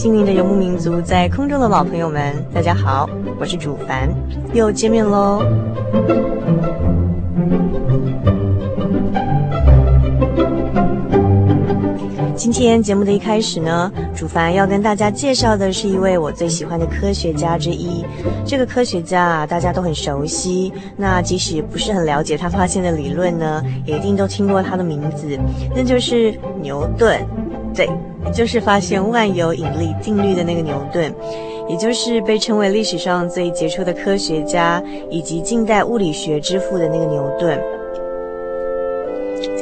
心灵的游牧民族，在空中的老朋友们，大家好，我是主凡，又见面喽。今天节目的一开始呢，主凡要跟大家介绍的是一位我最喜欢的科学家之一。这个科学家啊，大家都很熟悉，那即使不是很了解他发现的理论呢，也一定都听过他的名字，那就是牛顿。对。就是发现万有引力定律的那个牛顿，也就是被称为历史上最杰出的科学家以及近代物理学之父的那个牛顿。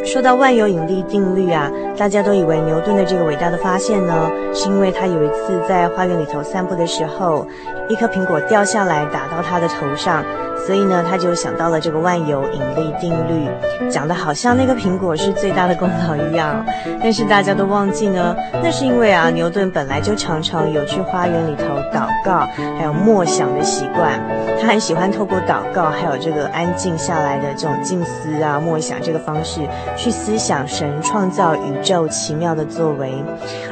说到万有引力定律啊，大家都以为牛顿的这个伟大的发现呢，是因为他有一次在花园里头散步的时候，一颗苹果掉下来打到他的头上。所以呢，他就想到了这个万有引力定律，讲的好像那个苹果是最大的功劳一样。但是大家都忘记呢，那是因为啊，牛顿本来就常常有去花园里头祷告，还有默想的习惯。他很喜欢透过祷告，还有这个安静下来的这种静思啊、默想这个方式，去思想神创造宇宙奇妙的作为。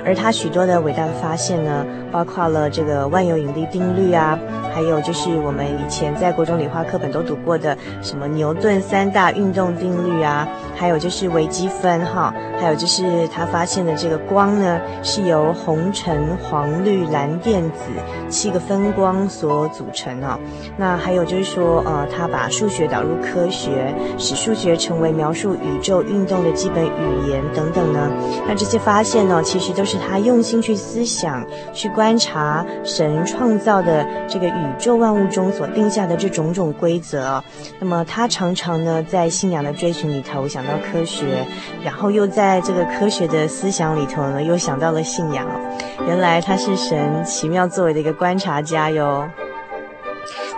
而他许多的伟大的发现呢，包括了这个万有引力定律啊。还有就是我们以前在国中里课本都读过的什么牛顿三大运动定律啊，还有就是微积分哈，还有就是他发现的这个光呢，是由红、橙、黄、绿、蓝、靛、紫七个分光所组成啊。那还有就是说，呃，他把数学导入科学，使数学成为描述宇宙运动的基本语言等等呢。那这些发现呢，其实都是他用心去思想、去观察神创造的这个宇。宇宙万物中所定下的这种种规则，那么他常常呢在信仰的追寻里头想到科学，然后又在这个科学的思想里头呢又想到了信仰。原来他是神奇妙作为的一个观察家哟。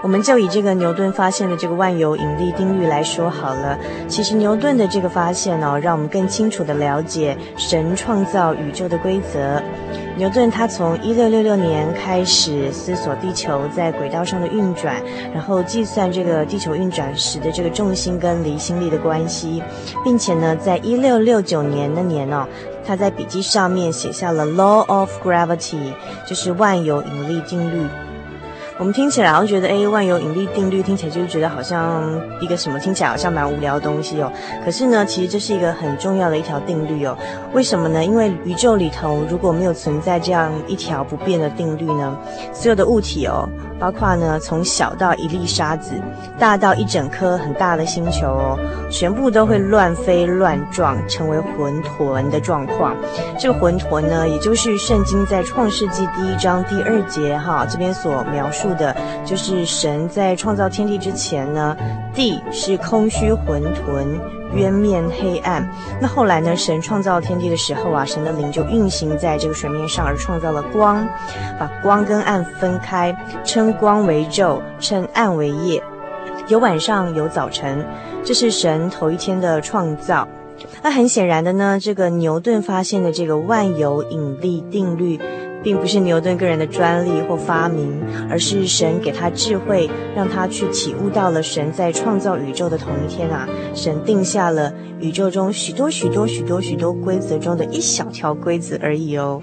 我们就以这个牛顿发现的这个万有引力定律来说好了。其实牛顿的这个发现哦，让我们更清楚地了解神创造宇宙的规则。牛顿他从一六六六年开始思索地球在轨道上的运转，然后计算这个地球运转时的这个重心跟离心力的关系，并且呢，在一六六九年那年哦，他在笔记上面写下了 Law of Gravity，就是万有引力定律。我们听起来好像觉得，哎，万有引力定律听起来就是觉得好像一个什么，听起来好像蛮无聊的东西哦。可是呢，其实这是一个很重要的一条定律哦。为什么呢？因为宇宙里头如果没有存在这样一条不变的定律呢，所有的物体哦。包括呢，从小到一粒沙子，大到一整颗很大的星球哦，全部都会乱飞乱撞，成为混沌的状况。这个混沌呢，也就是圣经在创世纪第一章第二节哈这边所描述的，就是神在创造天地之前呢，地是空虚混沌。渊面黑暗。那后来呢？神创造天地的时候啊，神的灵就运行在这个水面上，而创造了光，把光跟暗分开，称光为昼，称暗为夜。有晚上，有早晨，这是神头一天的创造。那很显然的呢，这个牛顿发现的这个万有引力定律，并不是牛顿个人的专利或发明，而是神给他智慧，让他去体悟到了神在创造宇宙的同一天啊，神定下了宇宙中许多许多许多许多规则中的一小条规则而已哦。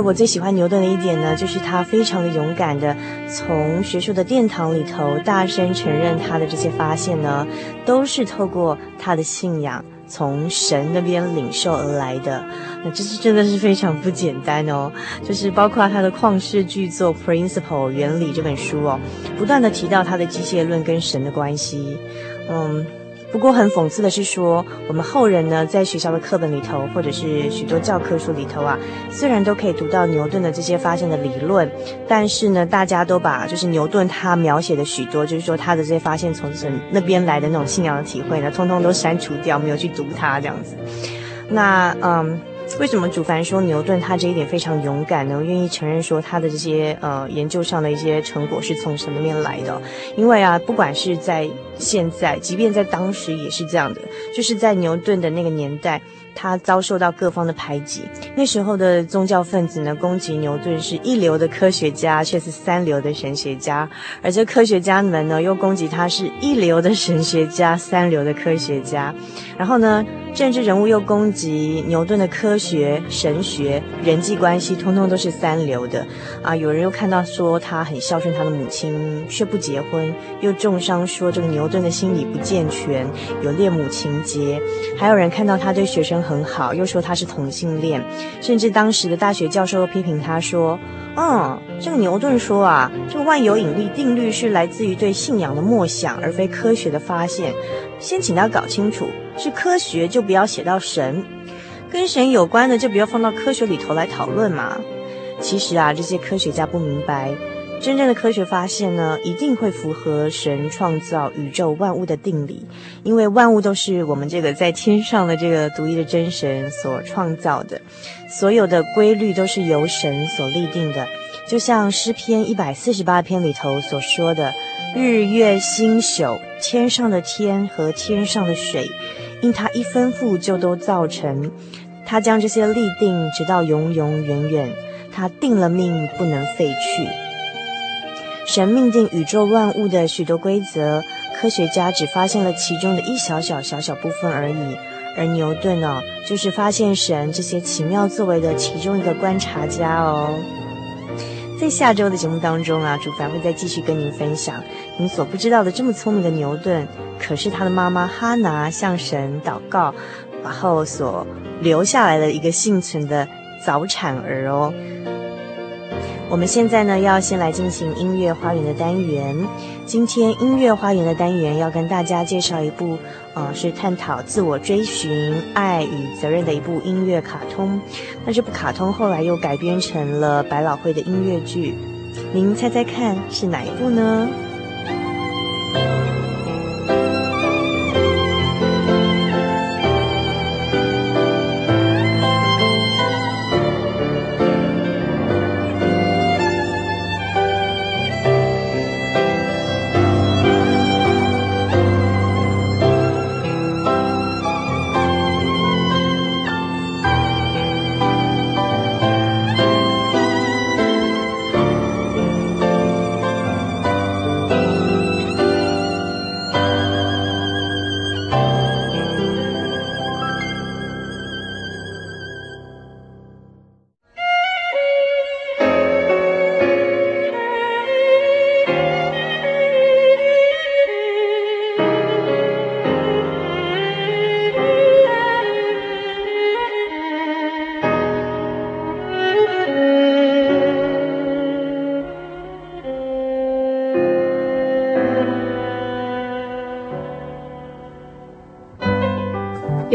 我最喜欢牛顿的一点呢，就是他非常的勇敢的从学术的殿堂里头大声承认他的这些发现呢，都是透过他的信仰从神那边领受而来的。那这是真的是非常不简单哦，就是包括他的旷世巨作《Principle》原理这本书哦，不断的提到他的机械论跟神的关系，嗯。不过很讽刺的是说，我们后人呢，在学校的课本里头，或者是许多教科书里头啊，虽然都可以读到牛顿的这些发现的理论，但是呢，大家都把就是牛顿他描写的许多，就是说他的这些发现从神那边来的那种信仰的体会呢，通通都删除掉，没有去读它这样子。那嗯。为什么主凡说牛顿他这一点非常勇敢呢？愿意承认说他的这些呃研究上的一些成果是从什么面来的？因为啊，不管是在现在，即便在当时也是这样的，就是在牛顿的那个年代。他遭受到各方的排挤，那时候的宗教分子呢，攻击牛顿是一流的科学家，却是三流的神学家；而这科学家们呢，又攻击他是一流的神学家，三流的科学家。然后呢，政治人物又攻击牛顿的科学、神学、人际关系，通通都是三流的。啊，有人又看到说他很孝顺他的母亲，却不结婚；又重伤说这个牛顿的心理不健全，有恋母情结；还有人看到他对学生。很好，又说他是同性恋，甚至当时的大学教授批评他说：“嗯，这个牛顿说啊，这个万有引力定律是来自于对信仰的默想，而非科学的发现。先请他搞清楚，是科学就不要写到神，跟神有关的就不要放到科学里头来讨论嘛。其实啊，这些科学家不明白。”真正的科学发现呢，一定会符合神创造宇宙万物的定理，因为万物都是我们这个在天上的这个独一的真神所创造的，所有的规律都是由神所立定的。就像诗篇一百四十八篇里头所说的：“日月星宿，天上的天和天上的水，因他一吩咐就都造成。他将这些立定，直到永永远远。他定了命，不能废去。”神命定宇宙万物的许多规则，科学家只发现了其中的一小小小小部分而已。而牛顿呢、哦，就是发现神这些奇妙作为的其中一个观察家哦。在下周的节目当中啊，主凡会再继续跟您分享您所不知道的这么聪明的牛顿，可是他的妈妈哈拿向神祷告，然后所留下来的一个幸存的早产儿哦。我们现在呢，要先来进行音乐花园的单元。今天音乐花园的单元要跟大家介绍一部，呃，是探讨自我追寻、爱与责任的一部音乐卡通。那这部卡通后来又改编成了百老汇的音乐剧，您猜猜看是哪一部呢？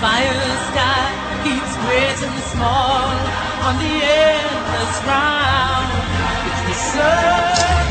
fire sky keeps great and small on the endless round. It's the sun.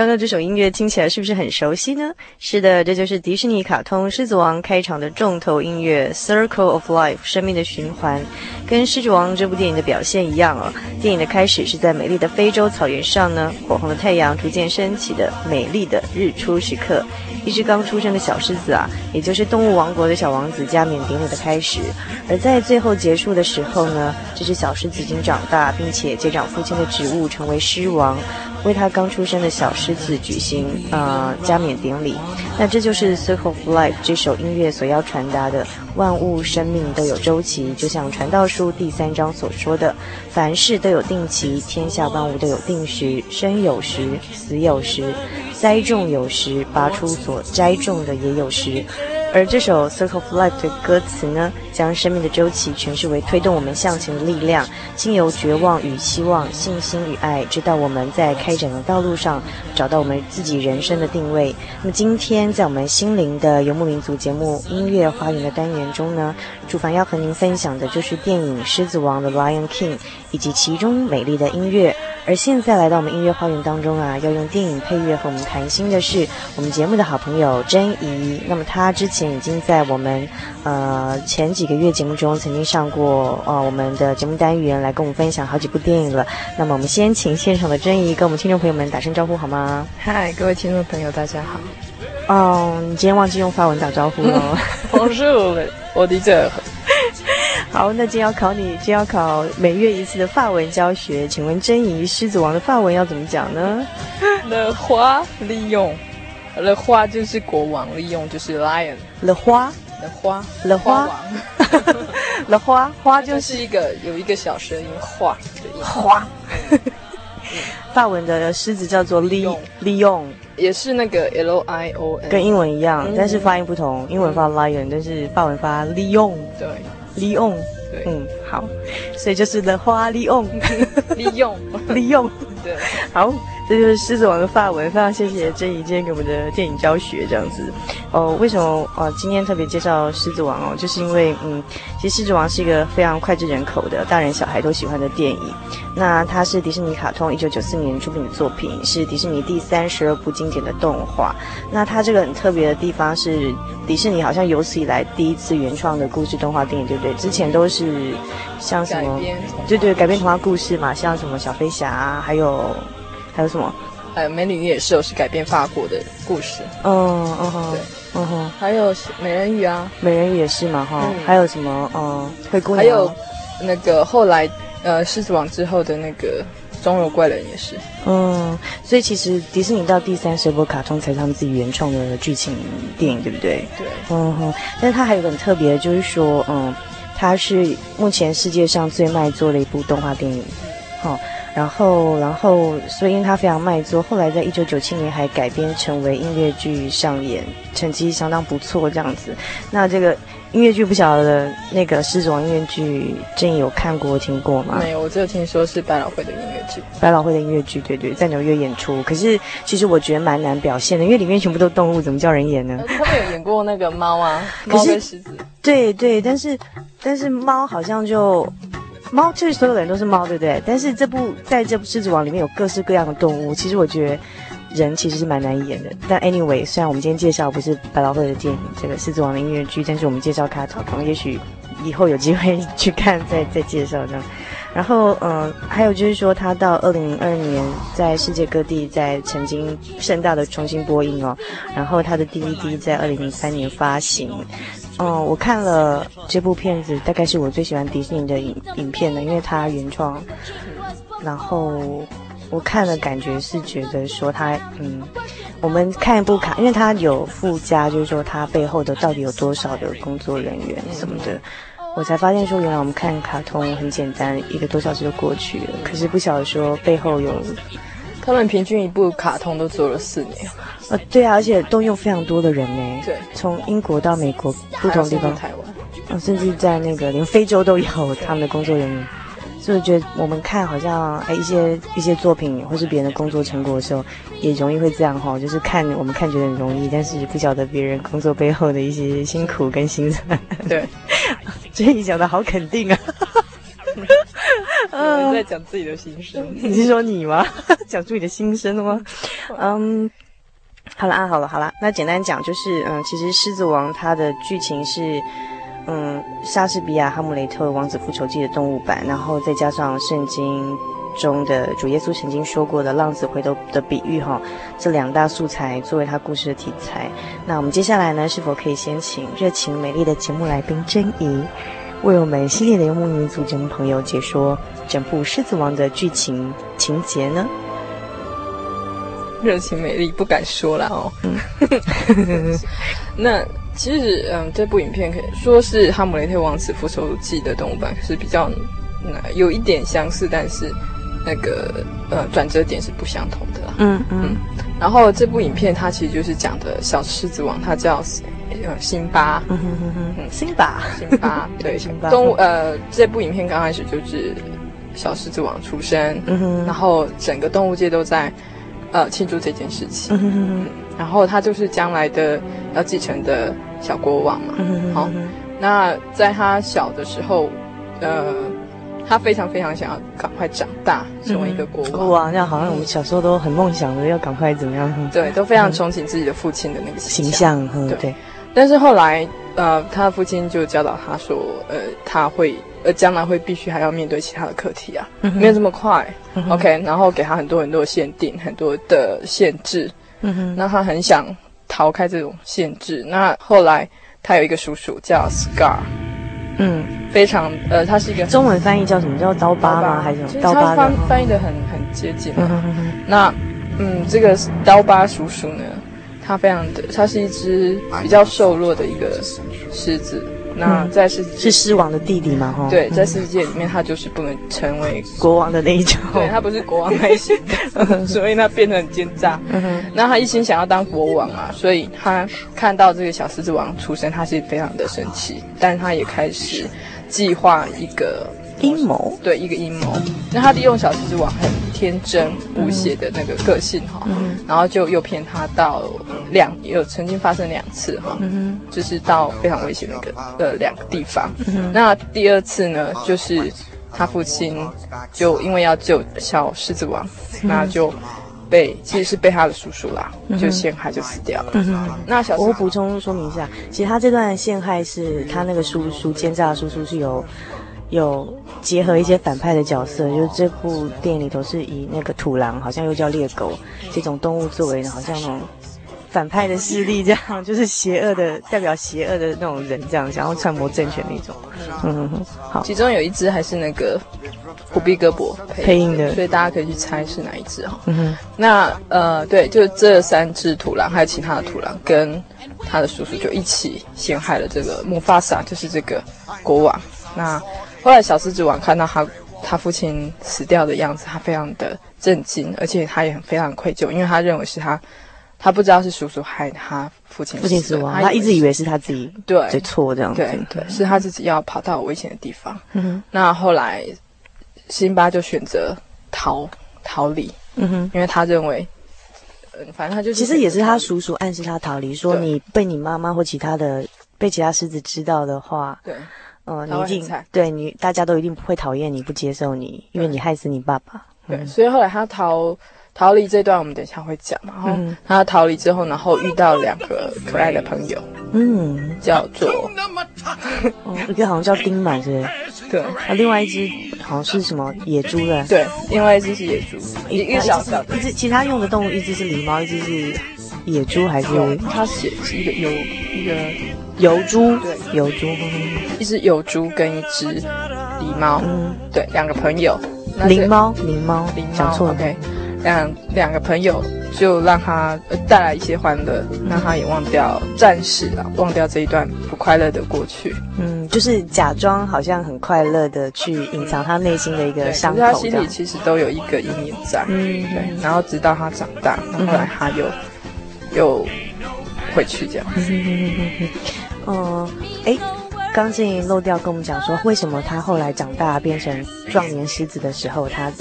刚刚这首音乐听起来是不是很熟悉呢？是的，这就是迪士尼卡通《狮子王》开场的重头音乐《Circle of Life》生命的循环，跟《狮子王》这部电影的表现一样哦。电影的开始是在美丽的非洲草原上呢，火红的太阳逐渐升起的美丽的日出时刻，一只刚出生的小狮子啊，也就是动物王国的小王子加冕典礼的开始。而在最后结束的时候呢，这只小狮子已经长大，并且接掌父亲的职务，成为狮王。为他刚出生的小狮子举行呃加冕典礼，那这就是《Circle of Life》这首音乐所要传达的：万物生命都有周期，就像《传道书》第三章所说的，凡事都有定期，天下万物都有定时，生有时，死有时，栽种有时，拔出所栽种的也有时。而这首《Circle of Life》的歌词呢，将生命的周期诠释为推动我们向前的力量，经由绝望与希望、信心与爱，直到我们在开展的道路上找到我们自己人生的定位。那么今天在我们心灵的游牧民族节目《音乐花园》的单元中呢，主凡要和您分享的就是电影《狮子王》的《Lion King》以及其中美丽的音乐。而现在来到我们音乐花园当中啊，要用电影配乐和我们谈心的是我们节目的好朋友珍怡。那么她之前已经在我们呃前几个月节目中曾经上过呃我们的节目单元，来跟我们分享好几部电影了。那么我们先请现场的珍怡跟我们听众朋友们打声招呼好吗？嗨，各位听众朋友，大家好。哦，你今天忘记用法文打招呼了。Bonjour，我的这。好，那今天要考你，今天要考每月一次的法文教学。请问珍怡，狮子王的法文要怎么讲呢？Le roi lion，Le roi 就是国王，lion 就是 lion，Le roi，Le roi，Le roi，Le roi，花？就是一个有一个小声音，花的音，花。法文的狮子叫做 lion，lion 也是那个 L I O N，跟英文一样，但是发音不同，英文发 lion，但是法文发 lion，对。利用，嗯，好，所以就是的花 利用，利用，利用，对，好，这就是狮子王的发文，非常谢谢郑怡今天给我们的电影教学，这样子，哦，为什么哦今天特别介绍狮子王哦，就是因为嗯，其实狮子王是一个非常脍炙人口的大人小孩都喜欢的电影，那它是迪士尼卡通一九九四年出品的作品，是迪士尼第三十二部经典的动画，那它这个很特别的地方是。迪士尼好像有史以来第一次原创的故事动画电影，对不对？之前都是像什么，对对，改编童话故事嘛，像什么小飞侠啊，还有还有什么？还有美女与野兽是改编法国的故事。嗯嗯哼，对，嗯哼，还有美人鱼啊，美人鱼也是嘛哈。还有什么？嗯，灰姑娘。还有那个后来呃，狮子王之后的那个。钟楼怪人也是，嗯，所以其实迪士尼到第三十部卡通才是他们自己原创的剧情电影，对不对？对，嗯哼。但是它还有个很特别的，就是说，嗯，它是目前世界上最卖座的一部动画电影，好、嗯。然后，然后，所以因为它非常卖座，后来在一九九七年还改编成为音乐剧上演，成绩相当不错，这样子。那这个音乐剧不晓得那个《狮子王》音乐剧，珍怡有看过、听过吗？没有，我只有听说是百老汇的音乐剧。百老汇的音乐剧，对对，在纽约演出。可是其实我觉得蛮难表现的，因为里面全部都动物，怎么叫人演呢？他们有演过那个猫啊，猫跟狮子。对对，但是但是猫好像就。猫就是所有人都是猫，对不对？但是这部在这部《狮子王》里面有各式各样的动物，其实我觉得人其实是蛮难演的。但 anyway，虽然我们今天介绍不是百老汇的电影，这个《狮子王》的音乐剧，但是我们介绍卡通，也许以后有机会去看再再介绍这样。然后嗯、还有就是说，他到二零零二年在世界各地在曾经盛大的重新播映哦。然后他的 DVD 在二零零三年发行。嗯，我看了这部片子，大概是我最喜欢迪士尼的影影片了，因为它原创。然后我看了，感觉是觉得说它，嗯，我们看一部卡，因为它有附加，就是说它背后的到底有多少的工作人员什么的，我才发现说，原来我们看卡通很简单，一个多小时就过去了，可是不晓得说背后有。他们平均一部卡通都做了四年，呃，对啊，而且动用非常多的人呢。对，从英国到美国不同地方，台湾，嗯，甚至在那个连非洲都有他们的工作人员。所以我觉得我们看好像哎一些一些作品或是别人的工作成果的时候，也容易会这样哈，就是看我们看觉得很容易，但是不晓得别人工作背后的一些辛苦跟辛酸。对，所以你讲的好肯定啊。在讲自己的心声。你是说你吗？讲出你的心声了吗？嗯，好了啊，好了好了，那简单讲就是，嗯，其实《狮子王》它的剧情是，嗯，莎士比亚《哈姆雷特》《王子复仇记》的动物版，然后再加上圣经中的主耶稣曾经说过的浪子回头的比喻哈，这两大素材作为他故事的题材。那我们接下来呢，是否可以先请热情美丽的节目来宾珍怡，为我们系列的游牧民族节目朋友解说整部《狮子王》的剧情情节呢？热情美丽不敢说了哦。嗯，那其实嗯，这部影片可以说是《哈姆雷特王子复仇记》的动物版，是比较嗯有一点相似，但是那个呃转折点是不相同的啦。嗯嗯，嗯。然后这部影片它其实就是讲的小狮子王，他叫呃辛巴，嗯哼哼哼，嗯，辛巴，辛巴，对，辛巴。动物呃，这部影片刚开始就是小狮子王出生，嗯哼，然后整个动物界都在呃庆祝这件事情，嗯哼哼哼，然后他就是将来的要继承的小国王嘛，嗯哼哼，好，那在他小的时候，呃。他非常非常想要赶快长大，成为一个国王。国王，那好像我们小时候都很梦想的，要赶快怎么样？对，都非常憧憬自己的父亲的那个形象。对。对，但是后来，呃，他的父亲就教导他说，呃，他会，呃，将来会必须还要面对其他的课题啊，嗯、没有这么快。嗯、OK，然后给他很多很多的限定，很多的限制。嗯哼。那他很想逃开这种限制。那后来，他有一个叔叔叫 Scar。嗯，非常呃，它是一个中文翻译叫什么？叫刀疤吗？还是什么？刀疤翻翻译的很很接近。那嗯，这个刀疤叔叔呢，他非常的，他是一只比较瘦弱的一个狮子。那在世是狮王的弟弟嘛？哈，对，在世界里面，他就是不能成为国王的那一种。对，他不是国王类型的，所以他变得很奸诈。嗯哼，那他一心想要当国王啊，所以他看到这个小狮子王出生，他是非常的生气，但他也开始计划一个。阴谋，对，一个阴谋。那他利用小狮子王很天真无邪的那个个性哈，嗯、然后就诱骗他到两有曾经发生两次哈，嗯、就是到非常危险的一个呃两个地方。嗯、那第二次呢，就是他父亲就因为要救小狮子王，嗯、那就被其实是被他的叔叔啦，嗯、就陷害就死掉了。嗯、那小我补充说明一下，其实他这段陷害是他那个叔叔奸诈的叔叔是有。有结合一些反派的角色，就是这部电影里头是以那个土狼，好像又叫猎狗这种动物作为，好像那种反派的势力，这样就是邪恶的代表，邪恶的那种人，这样想要篡夺政权那种。嗯，好。其中有一只还是那个虎臂胳膊配，配音的，所以大家可以去猜是哪一只哦。嗯哼。那呃，对，就这三只土狼，还有其他的土狼，跟他的叔叔就一起陷害了这个姆法萨，就是这个国王。那后来，小狮子王看到他他父亲死掉的样子，他非常的震惊，而且他也很非常愧疚，因为他认为是他，他不知道是叔叔害他父亲父亲死亡，他一直以为是他自己对。最错这样子，对对，是他自己要跑到危险的地方。嗯哼，那后来辛巴就选择逃逃离，嗯哼，因为他认为，嗯，反正他就其实也是他叔叔暗示他逃离，说你被你妈妈或其他的被其他狮子知道的话，对。哦，你一定对你，大家都一定不会讨厌你，不接受你，因为你害死你爸爸。对，嗯、所以后来他逃逃离这段，我们等一下会讲。然后他逃离之后，然后遇到两个可爱的朋友，嗯，叫做 哦，一个好像叫丁满，是？对，啊，另外一只好像是什么野猪的，对，另外一只是野猪，一个小小的，一只其他用的动物，一只是狸猫，一只是野猪，还是他写是一个有一个。疣猪，对，油猪，一只油猪跟一只狸猫，嗯，对，两个朋友，灵猫，灵猫，灵猫，讲错了，OK，两两个朋友就让他带来一些欢乐，让他也忘掉暂时啊，忘掉这一段不快乐的过去，嗯，就是假装好像很快乐的去隐藏他内心的一个伤口，他心里其实都有一个阴影在，嗯，对，然后直到他长大，后来他又又回去这样。嗯，哎，刚进漏掉跟我们讲说，为什么他后来长大变成壮年狮子的时候，他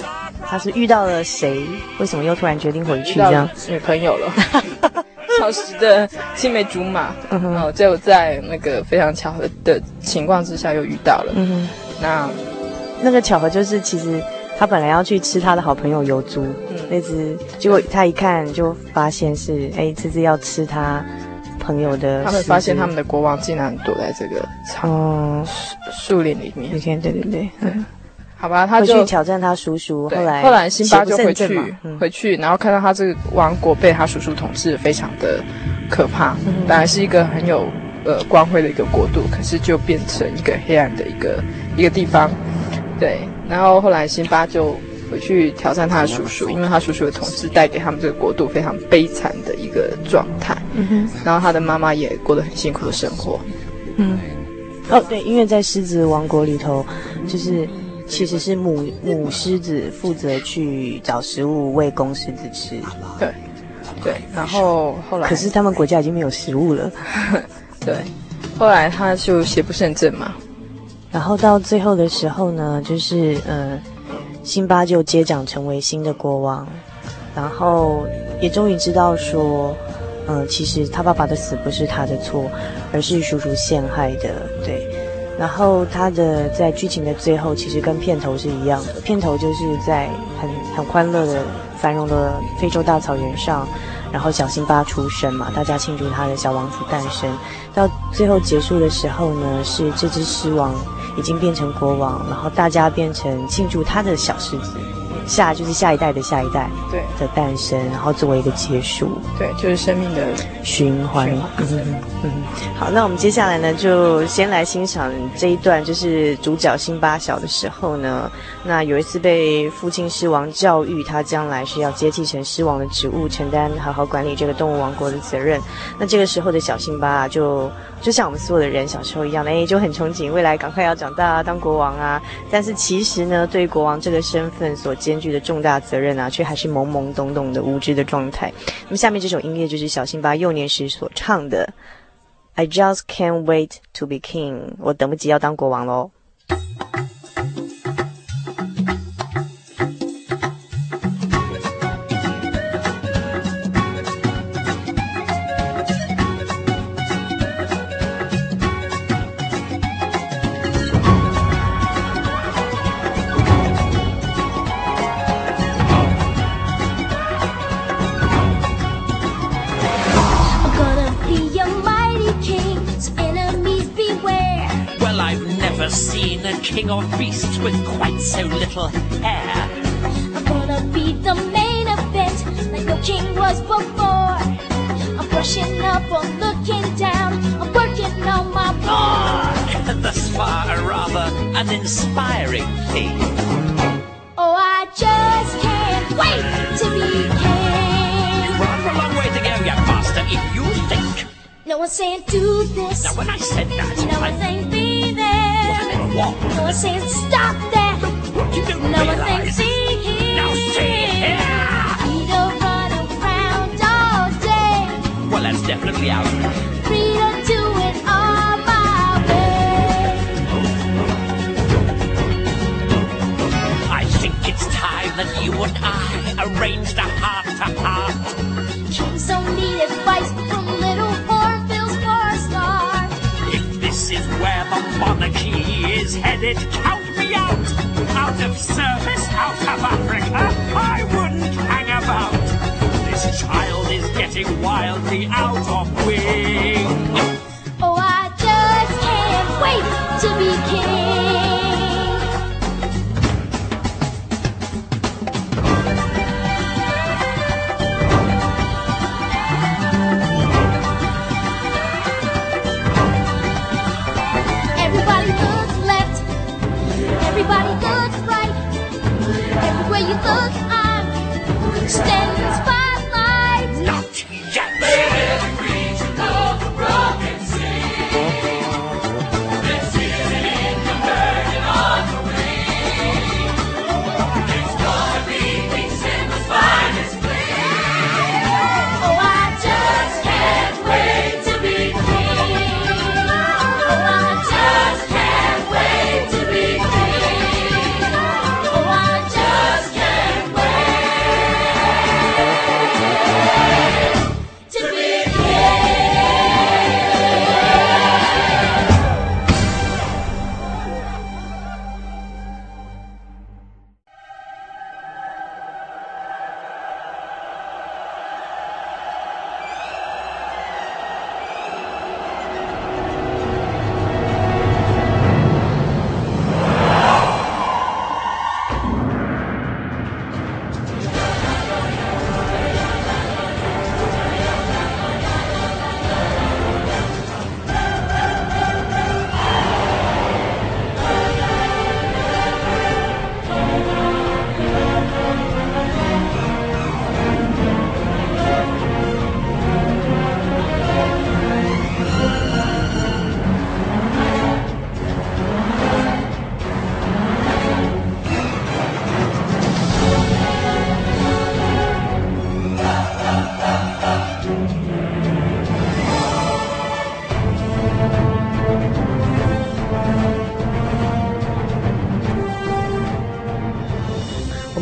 他是遇到了谁？为什么又突然决定回去这样？女朋友了，小时的青梅竹马，嗯哼，然后就在那个非常巧合的情况之下又遇到了。嗯哼，那那个巧合就是，其实他本来要去吃他的好朋友油猪，嗯，那只，结果他一看就发现是，哎，这只要吃他。朋友的，他们发现他们的国王竟然躲在这个草树树林里面。你看，对对对，嗯，好吧，他就去挑战他叔叔。后来，后来辛巴就回去，回去，然后看到他这个王国被他叔叔统治，非常的可怕。本来是一个很有呃光辉的一个国度，可是就变成一个黑暗的一个一个地方。对，然后后来辛巴就。回去挑战他的叔叔，因为他叔叔的统治带给他们这个国度非常悲惨的一个状态。嗯哼，然后他的妈妈也过得很辛苦的生活。嗯，哦对，因为在狮子王国里头，就是其实是母母狮子负责去找食物喂公狮子吃。对，对，然后后来，可是他们国家已经没有食物了。对，后来他就邪不胜正嘛。然后到最后的时候呢，就是嗯、呃，辛巴就接掌成为新的国王，然后也终于知道说，嗯、其实他爸爸的死不是他的错，而是叔叔陷害的。对，然后他的在剧情的最后，其实跟片头是一样的，片头就是在很很欢乐的繁荣的非洲大草原上。然后小辛巴出生嘛，大家庆祝他的小王子诞生。到最后结束的时候呢，是这只狮王已经变成国王，然后大家变成庆祝他的小狮子。下就是下一代的下一代对的诞生，然后作为一个结束，对，就是生命的循环。循环嗯嗯，好，那我们接下来呢，就先来欣赏这一段，就是主角辛巴小的时候呢，那有一次被父亲狮王教育，他将来是要接替成狮王的职务，承担好好管理这个动物王国的责任。那这个时候的小辛巴啊，就就像我们所有的人小时候一样的，哎，就很憧憬未来赶快要长大啊，当国王啊。但是其实呢，对于国王这个身份所兼具的重大责任啊，却还是懵懵懂懂的无知的状态。那么下面这首音乐就是小辛巴幼年时所唱的，I just can't wait to be king，我等不及要当国王喽。king of beasts with quite so little hair. I'm gonna be the main event, like the king was before. I'm brushing up, I'm looking down, I'm working on my bar. Ah, thus far, a rather uninspiring theme. Oh, I just can't wait to be king. You've a long way to go, you if you think. No one's saying do this. Now, when I said that, no I... one's saying be no one says stop that. You don't no one saying see here. Now see here. We don't run around all day. Well, that's definitely out. We are it all my way. I think it's time that you and I arranged a heart to heart. Kings don't need advice from little Hornbill's for a star. If this is where the monarchy is headed. Count me out! Out of service, out of Africa, I wouldn't hang about. This child is getting wildly out of wing. Oh, I just can't wait to be king. Look, I'm standing.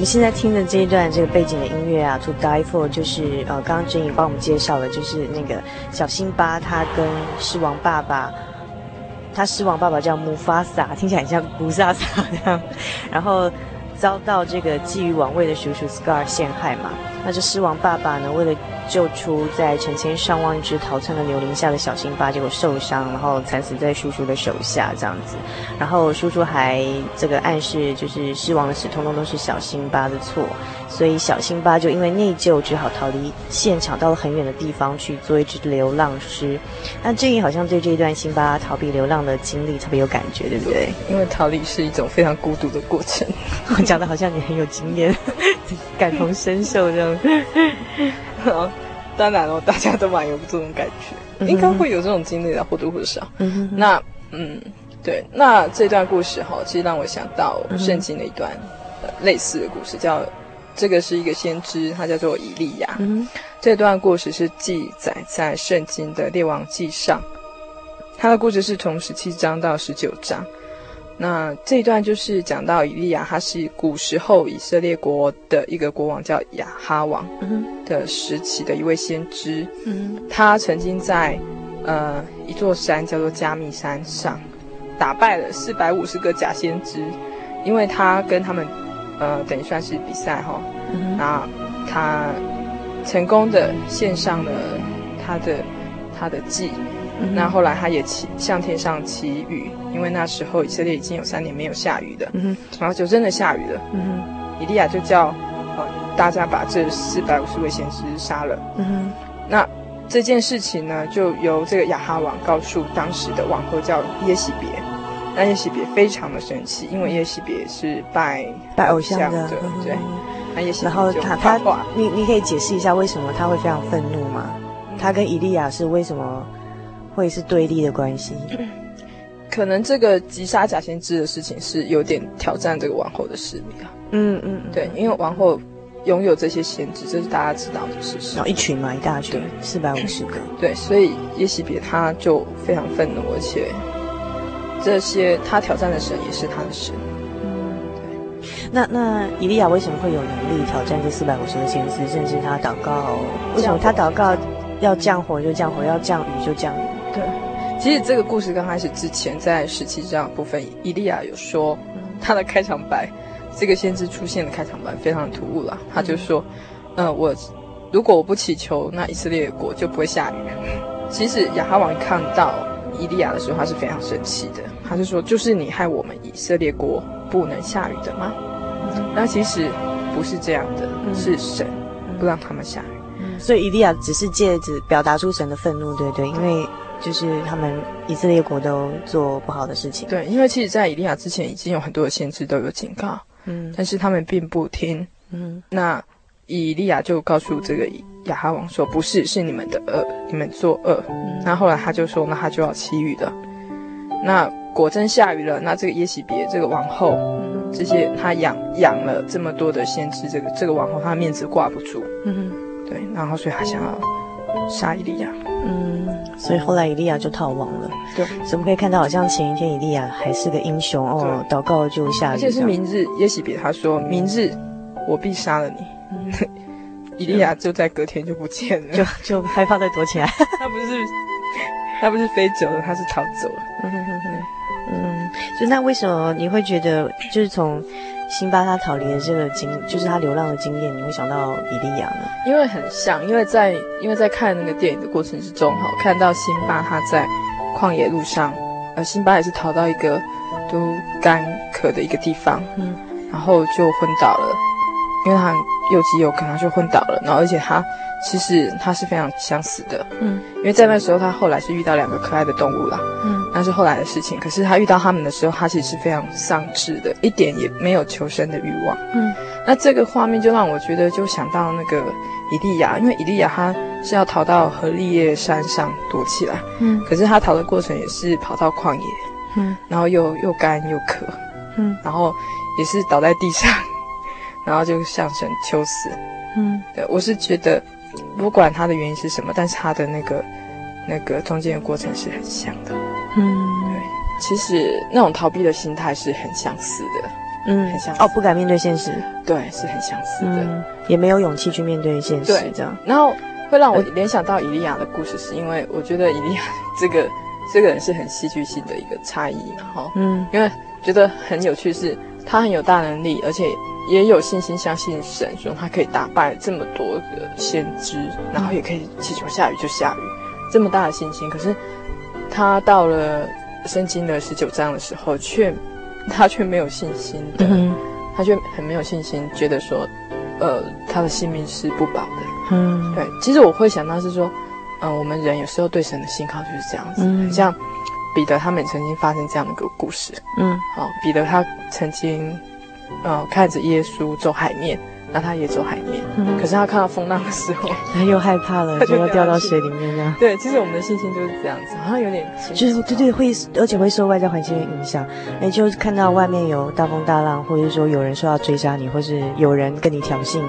现在听的这一段这个背景的音乐啊，To Die For，就是呃，刚刚珍颖帮我们介绍的，就是那个小辛巴他跟狮王爸爸，他狮王爸爸叫穆法萨，听起来很像古萨萨这样，然后遭到这个觊觎王位的叔叔 Scar 陷害嘛，那这狮王爸爸呢，为了救出在成千上万只逃窜的牛铃下的小辛巴，结果受伤，然后惨死在叔叔的手下，这样子。然后叔叔还这个暗示，就是狮王的事，通通都是小辛巴的错。所以小辛巴就因为内疚，只好逃离现场，到了很远的地方去做一只流浪狮。那正义好像对这一段辛巴逃避流浪的经历特别有感觉，对不对？因为逃离是一种非常孤独的过程。我 讲的好像你很有经验，感同身受这样。好，当然了，大家都蛮有这种感觉，嗯、应该会有这种经历的，或多或少。那嗯，对，那这段故事哈，其实让我想到圣经的一段、类似的故事，叫这个是一个先知，他叫做以利亚。嗯，这段故事是记载在圣经的列王记上，他的故事是从十七章到十九章。那这一段就是讲到以利亚，他是古时候以色列国的一个国王，叫亚哈王的时期的一位先知。嗯，他曾经在呃一座山叫做加密山上，打败了四百五十个假先知，因为他跟他们呃等于算是比赛哈。嗯，那他成功的献上了他的他的祭。嗯、那后来他也祈向天上祈雨，因为那时候以色列已经有三年没有下雨了，嗯、然后就真的下雨了。嗯、以利亚就叫呃大家把这四百五十位先知杀了。嗯、那这件事情呢，就由这个亚哈王告诉当时的王后叫耶洗别。那耶洗别非常的生气，因为耶洗别是拜拜偶像的，对。那耶洗别然后他他你你可以解释一下为什么他会非常愤怒吗？嗯、他跟以利亚是为什么？会是对立的关系，可能这个击杀假先知的事情是有点挑战这个王后的势力啊。嗯嗯，对，因为王后拥有这些先知，这是大家知道的事实。然后一群嘛，一大群，四百五十个。对，所以耶洗别他就非常愤怒，而且这些他挑战的神也是他的神。嗯，对。那那以利亚为什么会有能力挑战这四百五十个先知？甚至他祷告，为什么他祷告要降火就降火，要降雨就降雨？对，其实这个故事刚开始之前，在十七章部分，伊利亚有说他的开场白，这个先知出现的开场白非常突兀了。他就说：“嗯、呃，我如果我不祈求，那以色列国就不会下雨。”其实亚哈王看到伊利亚的时候，他是非常生气的。他就说：“就是你害我们以色列国不能下雨的吗？”那其实不是这样的，是神不让他们下雨。所以伊利亚只是借着表达出神的愤怒，对对，因为。就是他们以色列国都做不好的事情。对，因为其实，在以利亚之前，已经有很多的先知都有警告，嗯，但是他们并不听，嗯。那以利亚就告诉这个亚哈王说：“不是，是你们的恶，你们作恶。嗯”那后来他就说：“那他就要祈雨了。”那果真下雨了。那这个耶洗别这个王后，嗯、这些他养养了这么多的先知，这个这个王后她的面子挂不住，嗯，对，然后所以他想要杀以利亚，嗯。所以后来以利亚就逃亡了。对，所以我们可以看到，好像前一天以利亚还是个英雄哦，祷告就下雨。而且是明日，耶洗别他说：“明日我必杀了你。嗯” 以利亚就在隔天就不见了，就就害怕再躲起来。他不是他不是飞走了，他是逃走了。嗯 嗯，就那为什么你会觉得就是从？辛巴他逃离的这个经，就是他流浪的经验，你会想到以利亚呢？因为很像，因为在因为在看那个电影的过程之中，哈，看到辛巴他在旷野路上，呃，辛巴也是逃到一个都干渴的一个地方，嗯，然后就昏倒了，因为他又饥又渴，他就昏倒了，然后而且他其实他是非常想死的，嗯，因为在那时候他后来是遇到两个可爱的动物啦，嗯。那是后来的事情，可是他遇到他们的时候，他其实是非常丧志的，一点也没有求生的欲望。嗯，那这个画面就让我觉得就想到那个伊利亚，因为伊利亚他是要逃到何利叶山上躲起来，嗯，可是他逃的过程也是跑到旷野，嗯，然后又又干又渴，嗯，然后也是倒在地上，然后就向神求死，嗯，对，我是觉得不管他的原因是什么，但是他的那个那个中间的过程是很像的。嗯，对，其实那种逃避的心态是很相似的。嗯，很像哦，不敢面对现实，对，是很相似的，嗯、也没有勇气去面对现实，对，这样。然后会让我联想到以利亚的故事，是因为我觉得以利亚这个这个人是很戏剧性的一个差异，然后嗯，因为觉得很有趣是，他很有大能力，而且也有信心相信神，说他可以打败这么多的先知，然后也可以祈求下雨就下雨，这么大的信心，可是他到了圣经的十九章的时候却。他却没有信心的，嗯、他却很没有信心，觉得说，呃，他的性命是不保的。嗯，对。其实我会想到是说，嗯、呃，我们人有时候对神的信靠就是这样子。嗯，像彼得他们曾经发生这样的一个故事。嗯，好、哦，彼得他曾经，呃，看着耶稣走海面。那他也走海面，嗯、可是他看到风浪的时候，他又害怕了，就要掉到水里面这样。对，其实我们的信心就是这样子，好像有点，就是对对会，而且会受外在环境的影响。哎，就看到外面有大风大浪，或者说有人说要追杀你，或是有人跟你挑衅，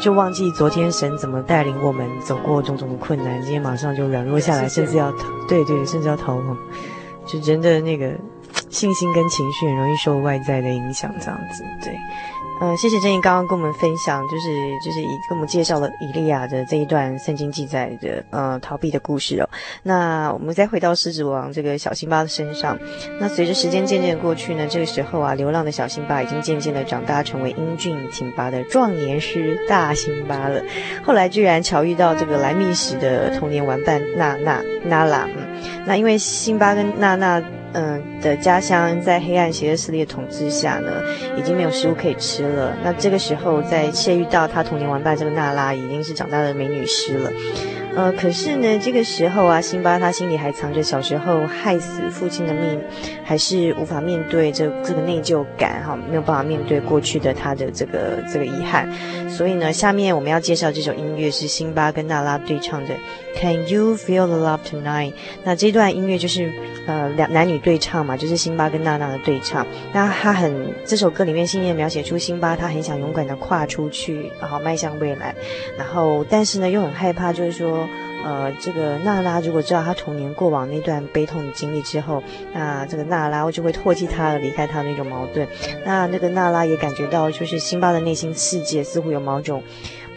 就忘记昨天神怎么带领我们走过种种的困难，今天马上就软弱下来，甚至要逃，对对，甚至要逃亡。就人的那个信心跟情绪很容易受外在的影响，这样子，对。嗯、呃，谢谢珍妮刚刚跟我们分享，就是就是以跟我们介绍了以利亚的这一段圣经记载的呃逃避的故事哦。那我们再回到狮子王这个小辛巴的身上，那随着时间渐渐过去呢，这个时候啊，流浪的小辛巴已经渐渐的长大，成为英俊挺拔的壮年狮大辛巴了。后来居然巧遇到这个来觅食的童年玩伴娜娜娜拉，嗯，那因为辛巴跟娜娜。嗯的家乡在黑暗邪恶势力的统治下呢，已经没有食物可以吃了。那这个时候，在谢遇到他童年玩伴这个娜拉，已经是长大的美女狮了。呃，可是呢，这个时候啊，辛巴他心里还藏着小时候害死父亲的命，还是无法面对这这个内疚感哈，没有办法面对过去的他的这个这个遗憾。所以呢，下面我们要介绍这首音乐是辛巴跟娜拉对唱的。Can you feel the love tonight？那这段音乐就是呃两男女对唱嘛，就是辛巴跟娜娜的对唱。那他很这首歌里面信念描写出辛巴他很想勇敢的跨出去，然后迈向未来，然后但是呢又很害怕，就是说呃这个娜拉如果知道他童年过往那段悲痛的经历之后，那这个娜拉就会唾弃他离开他那种矛盾。那那个娜拉也感觉到，就是辛巴的内心世界似乎有某种。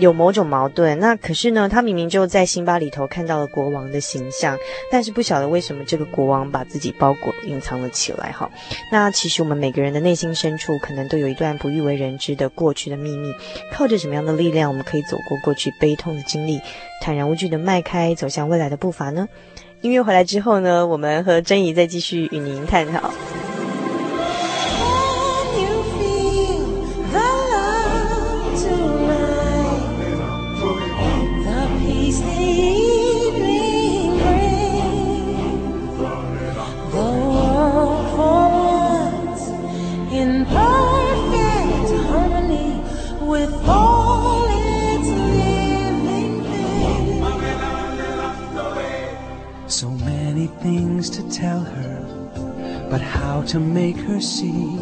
有某种矛盾，那可是呢，他明明就在辛巴里头看到了国王的形象，但是不晓得为什么这个国王把自己包裹隐藏了起来。哈，那其实我们每个人的内心深处，可能都有一段不欲为人知的过去的秘密。靠着什么样的力量，我们可以走过过去悲痛的经历，坦然无惧地迈开走向未来的步伐呢？音乐回来之后呢，我们和珍怡再继续与您探讨。To make her see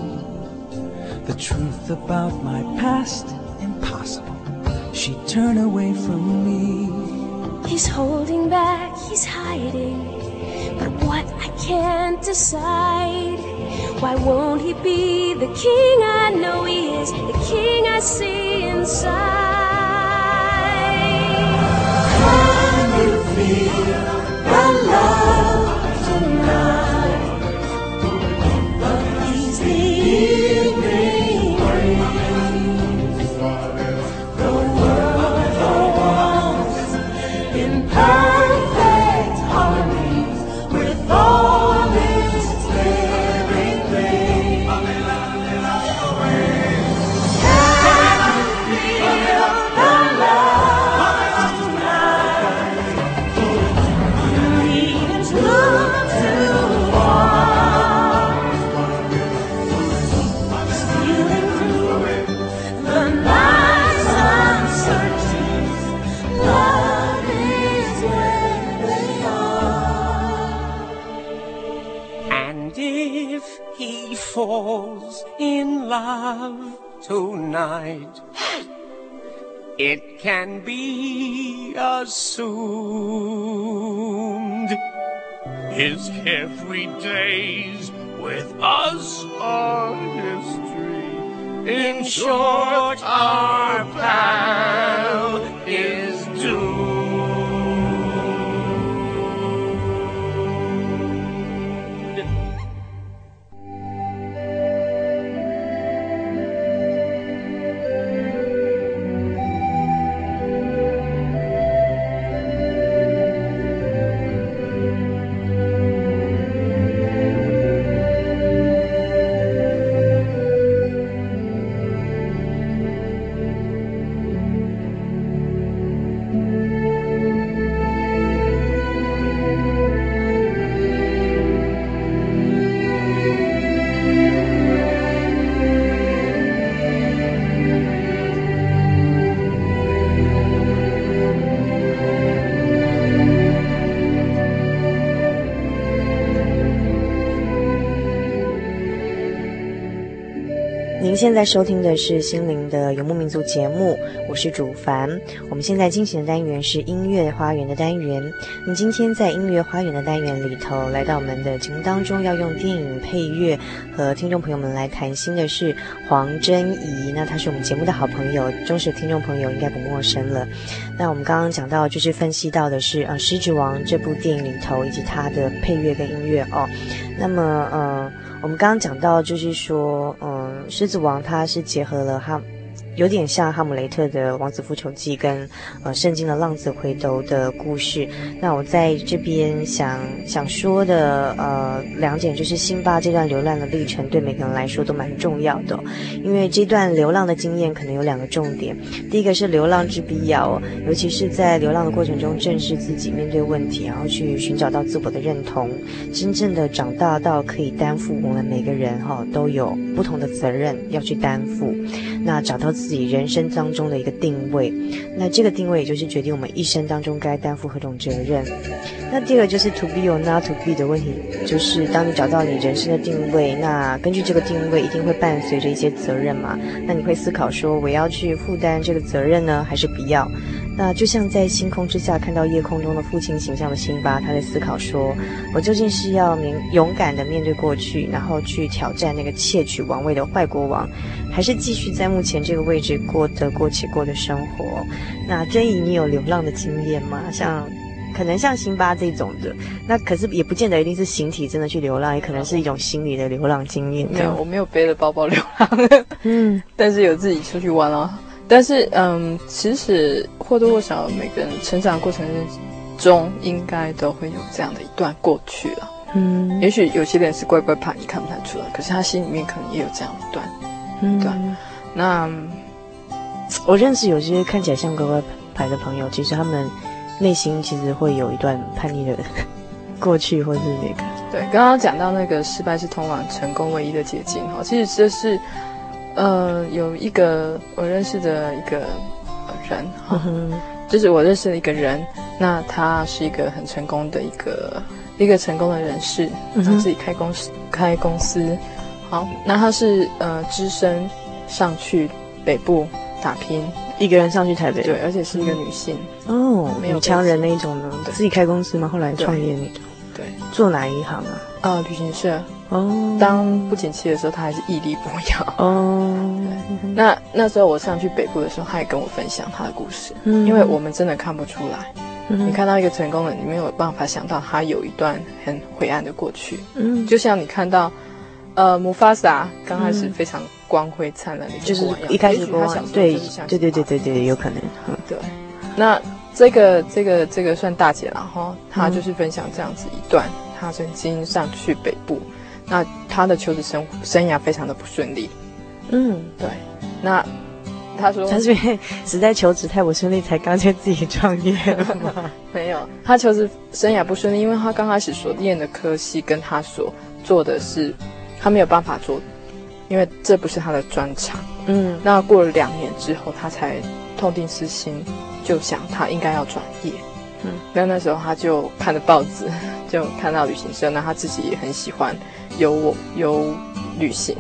the truth about my past impossible. she turn away from me. He's holding back, he's hiding. But what I can't decide. Why won't he be the king I know he is, the king I see inside? Can be assumed his carefree days with us are history. In short, our pal is 现在收听的是心灵的游牧民族节目，我是主凡。我们现在进行的单元是音乐花园的单元。那今天在音乐花园的单元里头，来到我们的节目当中，要用电影配乐和听众朋友们来谈心的是黄真怡。那他是我们节目的好朋友，忠实听众朋友应该不陌生了。那我们刚刚讲到，就是分析到的是呃《狮子王》这部电影里头以及它的配乐跟音乐哦。那么呃。我们刚刚讲到，就是说，嗯，《狮子王》它是结合了哈。有点像《哈姆雷特》的《王子复仇记》跟呃《圣经》的《浪子回头》的故事。那我在这边想想说的呃两点，就是辛巴这段流浪的历程对每个人来说都蛮重要的，因为这段流浪的经验可能有两个重点。第一个是流浪之必要，尤其是在流浪的过程中正视自己，面对问题，然后去寻找到自我的认同，真正的长大到可以担负我们每个人哈都有不同的责任要去担负。那找到自自己人生当中的一个定位，那这个定位也就是决定我们一生当中该担负何种责任。那第二个就是 to be or not to be 的问题，就是当你找到你人生的定位，那根据这个定位一定会伴随着一些责任嘛？那你会思考说，我要去负担这个责任呢，还是不要？那就像在星空之下看到夜空中的父亲形象的辛巴，他在思考说：我究竟是要明勇敢的面对过去，然后去挑战那个窃取王位的坏国王，还是继续在目前这个位置过得过且过的生活？那珍怡，你有流浪的经验吗？像可能像辛巴这种的，那可是也不见得一定是形体真的去流浪，也可能是一种心理的流浪经验。没有，我没有背着包包流浪，嗯，但是有自己出去玩啊。但是，嗯，其实或多或少，每个人成长过程中应该都会有这样的一段过去了。嗯，也许有些人是乖乖牌，你看不太出来，可是他心里面可能也有这样一段。嗯，对。那我认识有些看起来像乖乖牌的朋友，其实他们内心其实会有一段叛逆的 过去，或是那个。对，刚刚讲到那个失败是通往成功唯一的捷径哈，其实这是。呃，有一个我认识的一个人哈，就是我认识的一个人，那他是一个很成功的一个一个成功的人士，他自己开公司开公司，好，那他是呃只身上去北部打拼，一个人上去台北，对，而且是一个女性。哦，女强人那一种呢，自己开公司吗？后来创业那种，对，做哪一行啊？啊，旅行社。哦，当不景气的时候，他还是屹立不摇。哦，那那时候我上去北部的时候，他也跟我分享他的故事。嗯，因为我们真的看不出来。嗯，你看到一个成功的，你没有办法想到他有一段很灰暗的过去。嗯，就像你看到，呃，姆法萨刚开始非常光辉灿烂的，就是一开始国王，对对对对对对，有可能。嗯，对。那这个这个这个算大姐了哈，她就是分享这样子一段，她曾经上去北部。那她的求职生生涯非常的不顺利，嗯，对。那他说他是因为实在求职太不顺利，才干脆自己创业了吗？没有，他求职生涯不顺利，因为他刚开始所念的科系跟他所做的是，他没有办法做，因为这不是他的专长。嗯，那过了两年之后，他才痛定思心，就想他应该要转业。嗯，那那时候他就看着报纸，就看到旅行社，那他自己也很喜欢。游我有旅行，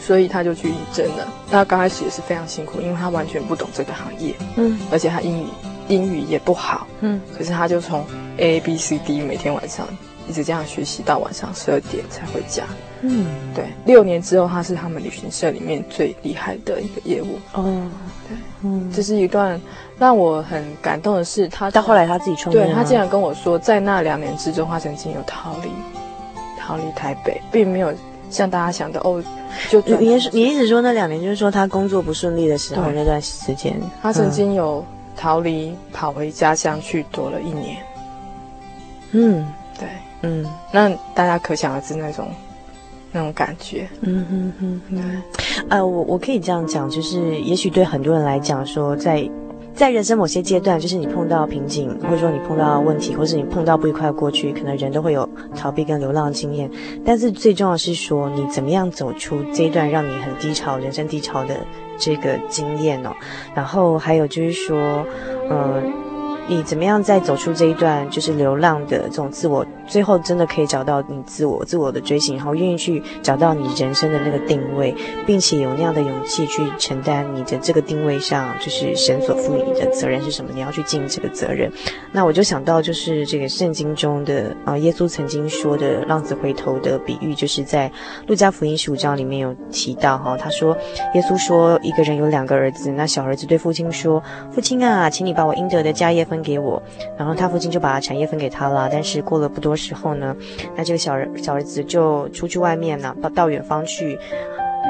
所以他就去应征了。那刚开始也是非常辛苦，因为他完全不懂这个行业，嗯，而且他英语英语也不好，嗯。可是他就从 A B C D 每天晚上一直这样学习到晚上十二点才回家。嗯，对，六年之后他是他们旅行社里面最厉害的一个业务。哦，对，嗯，这是一段让我很感动的事。他到后来他自己创业，对，他竟然跟我说，在那两年之中，他曾经有逃离逃离台北，并没有像大家想的哦。就你你你一直说那两年，就是说他工作不顺利的时候那段时间，他曾经有逃离，跑回家乡去躲了一年。嗯，对，嗯，那大家可想而知那种。那种感觉，嗯哼哼哼，呃，我我可以这样讲，就是也许对很多人来讲，说在在人生某些阶段，就是你碰到瓶颈，或者说你碰到问题，或是你碰到不愉快的过去，可能人都会有逃避跟流浪的经验。但是最重要是说，你怎么样走出这一段让你很低潮、人生低潮的这个经验哦。然后还有就是说，呃。你怎么样再走出这一段就是流浪的这种自我，最后真的可以找到你自我、自我的追寻，然后愿意去找到你人生的那个定位，并且有那样的勇气去承担你的这个定位上，就是神所赋予你的责任是什么？你要去尽这个责任。那我就想到就是这个圣经中的啊、耶稣曾经说的浪子回头的比喻，就是在路加福音十五章里面有提到哈，他说耶稣说一个人有两个儿子，那小儿子对父亲说：“父亲啊，请你把我应得的家业分。”给我，然后他父亲就把产业分给他了。但是过了不多时候呢，那这个小儿小儿子就出去外面呢，到到远方去。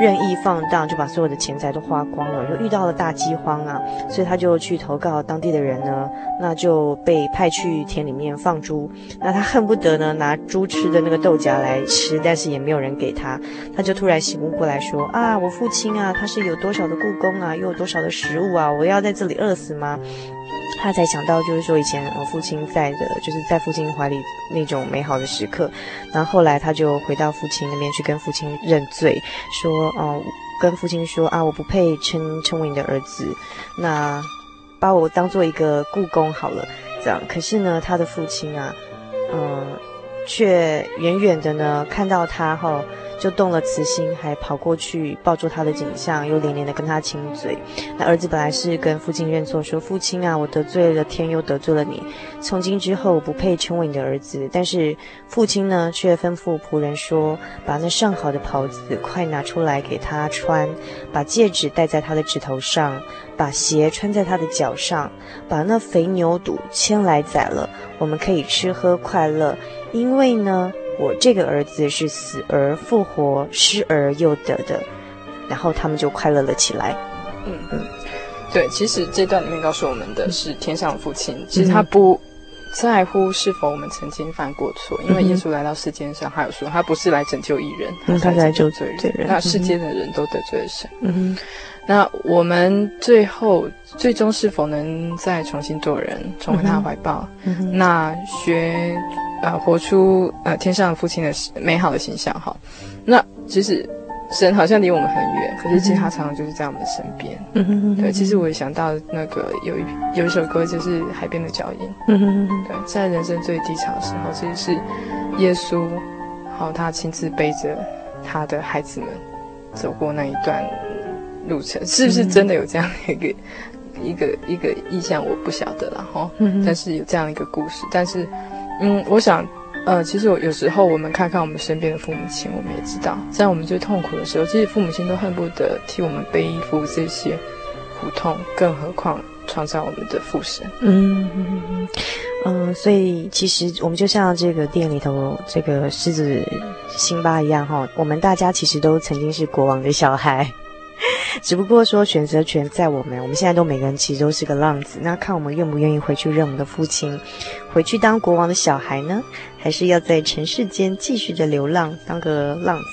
任意放荡，就把所有的钱财都花光了，又遇到了大饥荒啊，所以他就去投靠当地的人呢，那就被派去田里面放猪。那他恨不得呢拿猪吃的那个豆荚来吃，但是也没有人给他，他就突然醒悟过来说啊，我父亲啊，他是有多少的雇工啊，又有多少的食物啊，我要在这里饿死吗？他才想到，就是说以前我父亲在的，就是在父亲怀里那种美好的时刻。然后后来他就回到父亲那边去跟父亲认罪，说，哦，跟父亲说啊，我不配称称为你的儿子，那把我当做一个雇工好了，这样。可是呢，他的父亲啊，嗯，却远远的呢看到他后。就动了慈心，还跑过去抱住他的颈项，又连连的跟他亲嘴。那儿子本来是跟父亲认错，说：“父亲啊，我得罪了天，又得罪了你。从今之后，我不配称为你的儿子。”但是父亲呢，却吩咐仆人说：“把那上好的袍子快拿出来给他穿，把戒指戴在他的指头上，把鞋穿在他的脚上，把那肥牛肚牵来宰了，我们可以吃喝快乐。因为呢。”我这个儿子是死而复活、失而又得的，然后他们就快乐了起来。嗯嗯，对，其实这段里面告诉我们的是天上的父亲，其实他不在乎是否我们曾经犯过错，因为耶稣来到世间上，他有说他不是来拯救一人，他是来救罪人。那世间的人都得罪了神。嗯哼，那我们最后最终是否能再重新做人，重回他的怀抱？那学。呃，活出呃天上父亲的美好的形象哈。那其实神好像离我们很远，可是其实他常常就是在我们身边。嗯哼哼。对，其实我也想到那个有一有一首歌，就是海边的脚印。嗯哼哼。对，在人生最低潮的时候，其实是耶稣，好，他亲自背着他的孩子们走过那一段路程，是不是真的有这样的一个、嗯、一个一个意向？我不晓得了哈。嗯。但是有这样一个故事，但是。嗯，我想，呃，其实我有时候我们看看我们身边的父母亲，我们也知道，在我们最痛苦的时候，其实父母亲都恨不得替我们背负这些苦痛，更何况创造我们的父神。嗯嗯嗯嗯，所以其实我们就像这个店里头这个狮子辛巴一样哈，我们大家其实都曾经是国王的小孩。只不过说选择权在我们，我们现在都每个人其实都是个浪子，那看我们愿不愿意回去认我们的父亲，回去当国王的小孩呢，还是要在尘世间继续的流浪，当个浪子？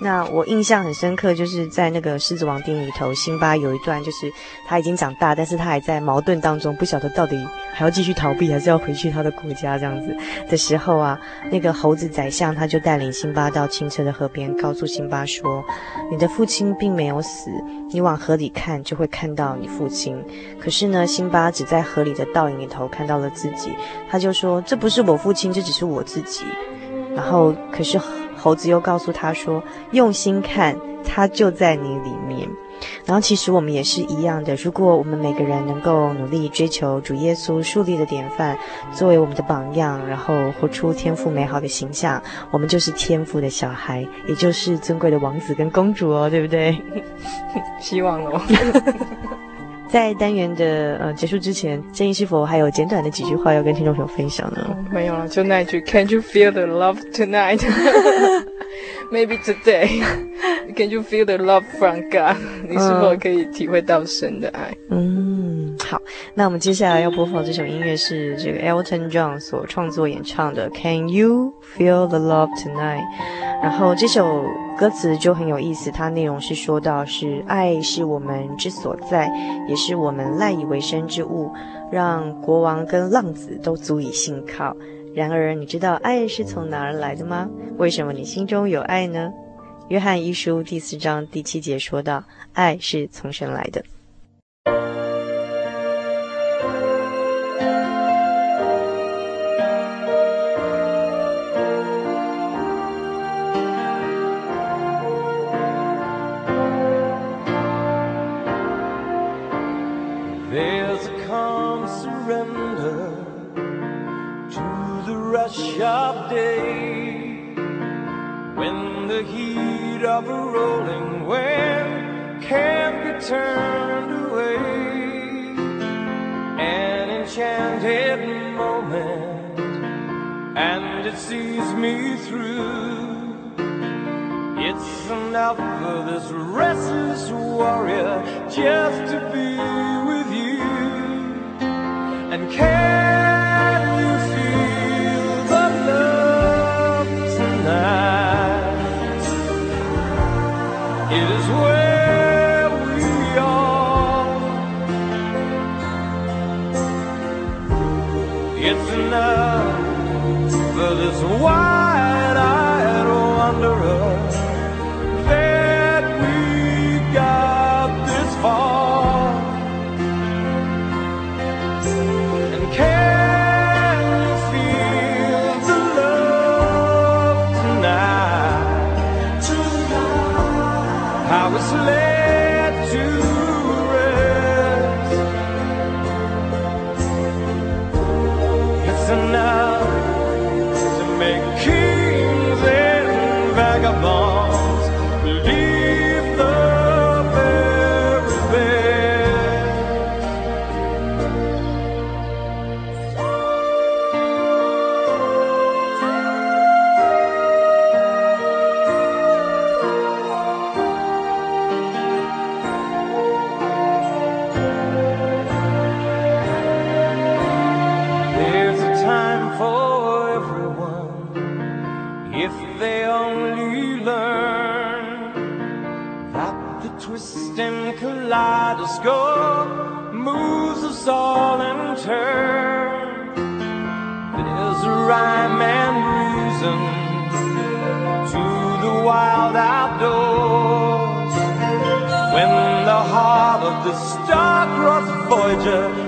那我印象很深刻，就是在那个《狮子王》电影里头，辛巴有一段，就是他已经长大，但是他还在矛盾当中，不晓得到底还要继续逃避，还是要回去他的国家这样子的时候啊，那个猴子宰相他就带领辛巴到清澈的河边，告诉辛巴说：“你的父亲并没有死，你往河里看就会看到你父亲。”可是呢，辛巴只在河里的倒影里头看到了自己，他就说：“这不是我父亲，这只是我自己。”然后，可是。猴子又告诉他说：“用心看，他就在你里面。”然后，其实我们也是一样的。如果我们每个人能够努力追求主耶稣树立的典范，作为我们的榜样，然后活出天赋美好的形象，我们就是天赋的小孩，也就是尊贵的王子跟公主哦，对不对？希望哦。在单元的呃结束之前，建议是否还有简短的几句话要跟听众朋友分享呢？哦、没有了，就那一句，Can you feel the love tonight? Maybe today. Can you feel the love from God? 你是否可以体会到神的爱？嗯，好，那我们接下来要播放这首音乐是这个 Elton John 所创作演唱的 Can you feel the love tonight? 然后这首歌词就很有意思，它内容是说到是爱是我们之所在，也是我们赖以为生之物，让国王跟浪子都足以信靠。然而，你知道爱是从哪儿来的吗？为什么你心中有爱呢？约翰一书第四章第七节说道：“爱是从神来的。” When the heat of a rolling wave can't be turned away, an enchanted moment, and it sees me through. It's enough for this restless warrior just to be with you and care. It's enough for this wide-eyed turn. There's a rhyme and reason to the wild outdoors when the heart of the star-crossed Voyager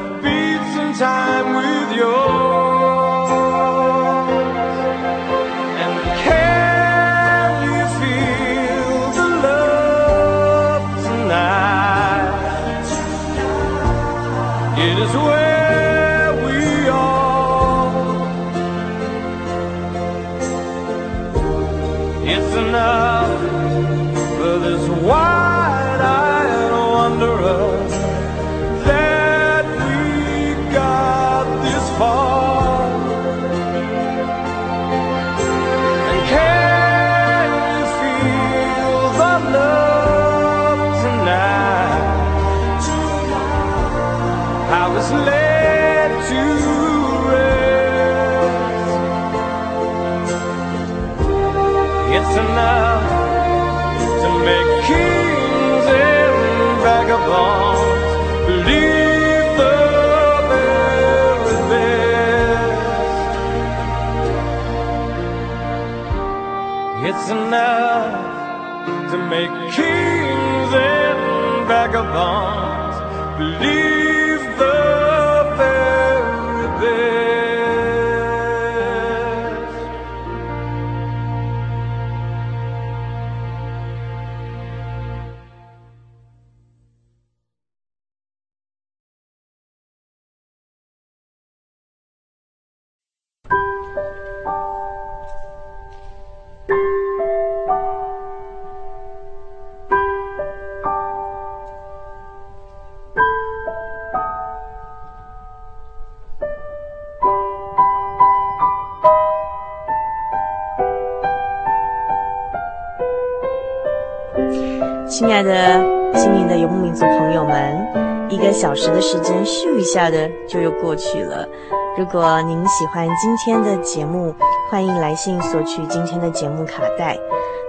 vagabond. 亲爱的心灵的游牧民族朋友们，一个小时的时间咻一下的就又过去了。如果您喜欢今天的节目，欢迎来信索取今天的节目卡带。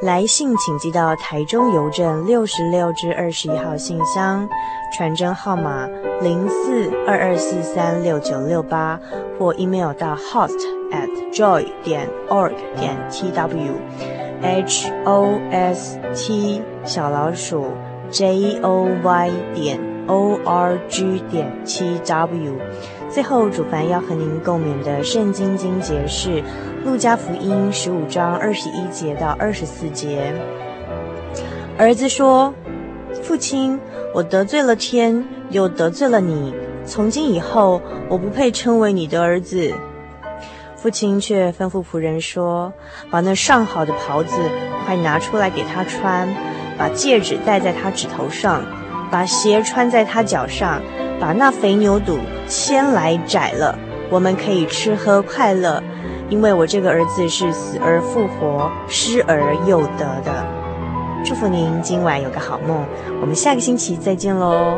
来信请寄到台中邮政六十六至二十一号信箱，传真号码零四二二四三六九六八，或 email 到 host at joy 点 org 点 tw，h o s t 小老鼠 j o y 点 o r g 点七 w。最后，主凡要和您共勉的圣经经节是《路加福音》十五章二十一节到二十四节。儿子说：“父亲，我得罪了天，又得罪了你。从今以后，我不配称为你的儿子。”父亲却吩咐仆人说：“把那上好的袍子快拿出来给他穿，把戒指戴在他指头上，把鞋穿在他脚上。”把那肥牛肚牵来宰了，我们可以吃喝快乐，因为我这个儿子是死而复活、失而又得的。祝福您今晚有个好梦，我们下个星期再见喽。